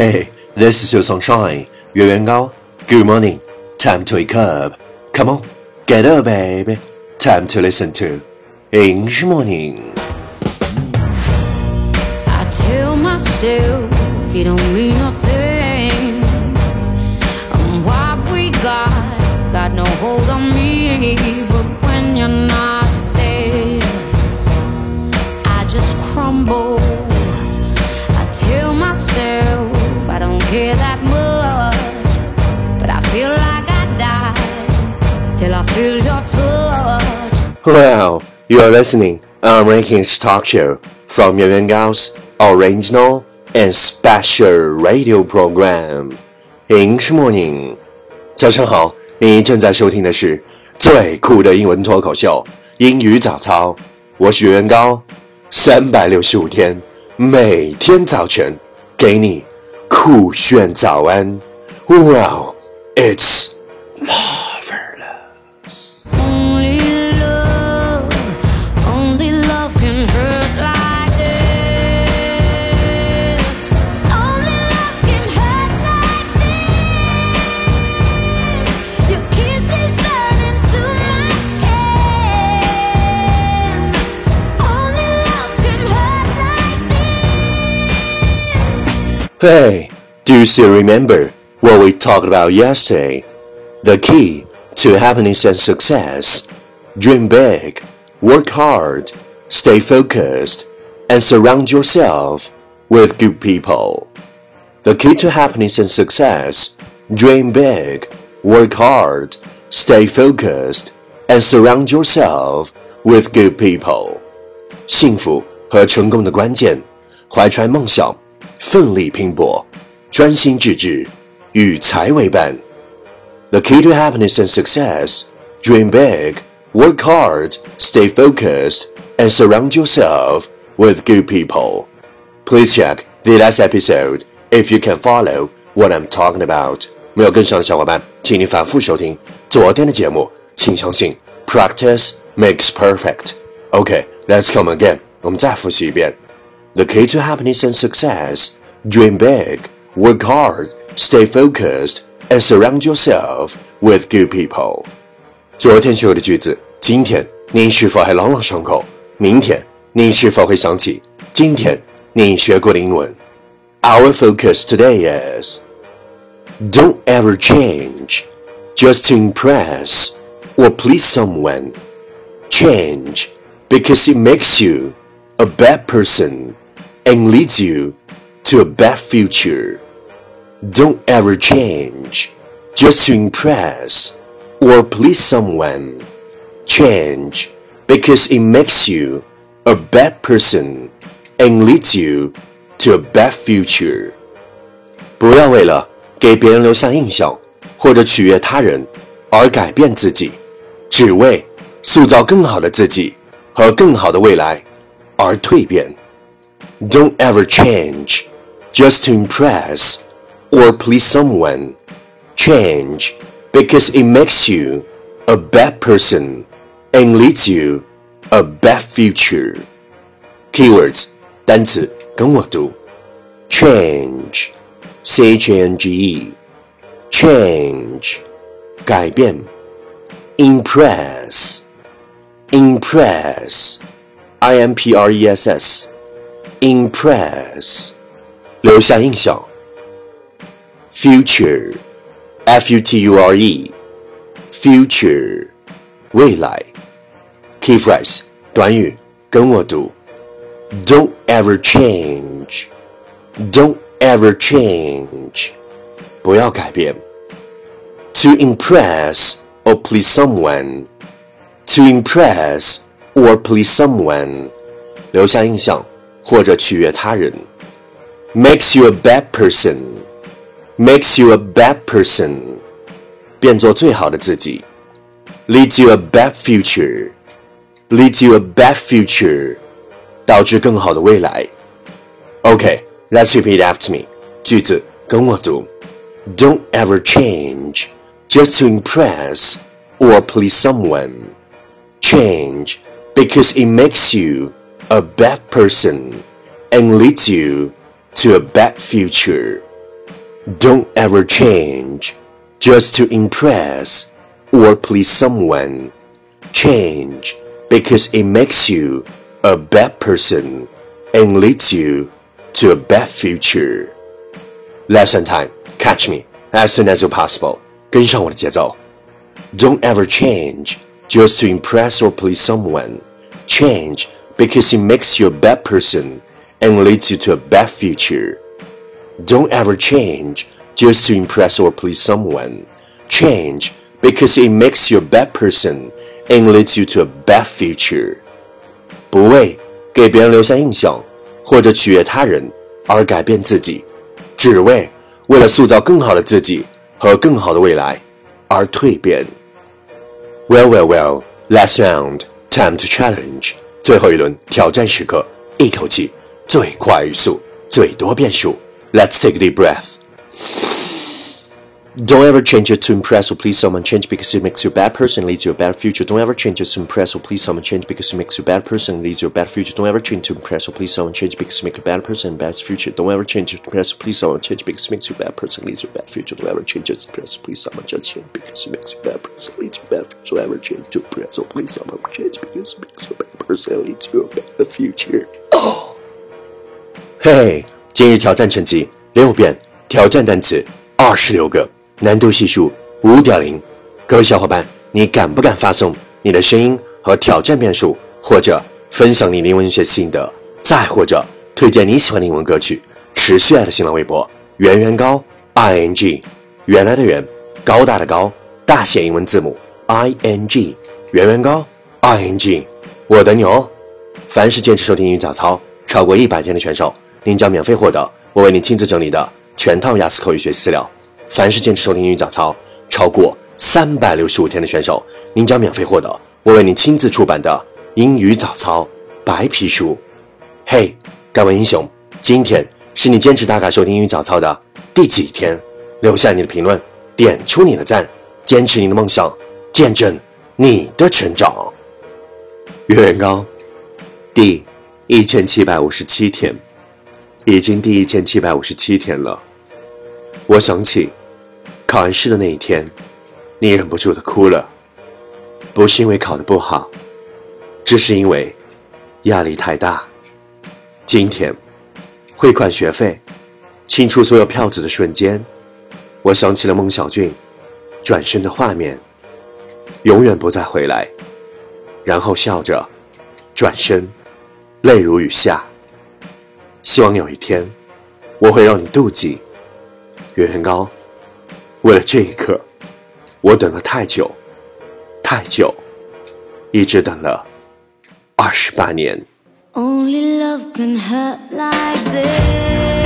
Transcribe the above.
Hey, this is your sunshine, 月圆高. Good morning. Time to wake up. Come on, get up, baby. Time to listen to English Morning. I tell myself you don't mean nothing. And what we got got no hold on me. But when you're not there, I just crumble. care that much, but I feel like I die till I feel your touch. Well, you are listening on Rankings Talk Show from Yuan Yuan Gao's original and special radio program English Morning。早上好，你正在收听的是最酷的英文脱口秀英语早操，我是袁元高，三百六十五天，每天早晨给你 酷炫早安。Wow, Hey, do you still remember what we talked about yesterday? The key to happiness and success. Dream big, work hard, stay focused, and surround yourself with good people. The key to happiness and success. Dream big, work hard, stay focused, and surround yourself with good people. 幸福和成功的关键，怀揣梦想， 奋力拼搏，专心致志，与财为伴。The key to happiness and success: dream big, work hard, stay focused, and surround yourself with good people. Please check the last episode if you can follow what I'm talking about. 没有跟上的小伙伴，请你反复收听昨天的节目。请相信，practice makes perfect. Okay, let's come again. 我们再复习一遍。 The key to happiness and success: dream big, work hard, stay focused, and surround yourself with good people. 昨天学过的句子，今天你是否还朗朗上口？明天你是否会想起今天你学过的英文？Our focus today is don't ever change just to impress or please someone. Change because it makes you a bad person and leads you to a bad future. Don't ever change just to impress or please someone. Change because it makes you a bad person and leads you to a bad future. 不要为了给别人留下印象或者取悦他人而改变自己，只为塑造更好的自己和更好的未来而蜕变。 Don't ever change just to impress or please someone. Change because it makes you a bad person and leads you a bad future. Keywords 单词跟我读，change, c h a n g e, change 改变，impress, impress, i m p r e s s, impress 留下印象，future, f u t u r e, future 未来，key phrase 短语跟我读。Don't ever change. Don't ever change. 不要改变。To impress or please someone. To impress or please someone. 留下印象 或者取悦他人。Makes you a bad person. Makes you a bad person. 变做最好的自己。Leads you a bad future. Leads you a bad future. 导致更好的未来。Okay, let's repeat after me. 句子跟我读。Don't ever change just to impress or please someone. Change because it makes you a bad person and leads you to a bad future. Don't ever change just to impress or please someone. Change because it makes you a bad person and leads you to a bad future. Lesson time. Catch me as soon as you possible. 跟上我的节奏。Don't ever change just to impress or please someone. Change because it makes you a bad person and leads you to a bad future. Don't ever change just to impress or please someone. Change because it makes you a bad person and leads you to a bad future. 不为给别人留下印象或者取悦他人而改变自己，只为为了塑造更好的自己和更好的未来而蜕变。Well, well, well. Last round, time to challenge. 最后一轮挑战时刻，一口气最快语速，最多变数。Let's take the breath. Don't ever change it to impress or please someone. Change because it makes you a bad person, leads you a bad future. Don't ever change it to impress or please someone. Change because it makes you a bad person, leads you a bad future. Don't ever change to impress or please someone. Change because it makes you a bad person, bad future. Don't ever change to impress or please someone. Change because it makes you a bad person, leads you a bad future. Don't ever change to impress or please someone. Change because it makes you a bad person, leads you a bad future. Don't ever change to impress or please someone. Change because it makes you a bad person, leads you a bad future. Oh. 嘿嘿，今日挑战成绩六遍，挑战单词二十六个。 难度系数五点零，各位小伙伴，你敢不敢发送你的声音和挑战变数，或者分享你英文学心得，再或者推荐你喜欢的英文歌曲？持续爱的新浪微博圆圆高 i n g，原来的圆，高大的高，大写英文字母 i n g，圆圆高 i n g，我等你哦！凡是坚持收听英语早操超过一百天的选手，您将免费获得我为您亲自整理的全套雅思口语学习资料。凡是坚持收听英语早操超过三百六十五天的选手，您将免费获得我为您亲自出版的英语早操白皮书。嘿，各位英雄，今天是你坚持打卡收听英语早操的第几天？留下你的评论，点出你的赞，坚持你的梦想，见证你的成长。月圆高，第一千七百五十七天，已经第一千七百五十七天了。我想起。考完试的那一天，你忍不住的哭了，不是因为考得不好，只是因为压力太大。今天汇款学费、清出所有票子的瞬间，我想起了孟小俊转身的画面，永远不再回来，然后笑着转身，泪如雨下。希望有一天，我会让你妒忌，远远高。为了这一刻，我等了太久，太久，一直等了二十八年。Only love can hurt like this.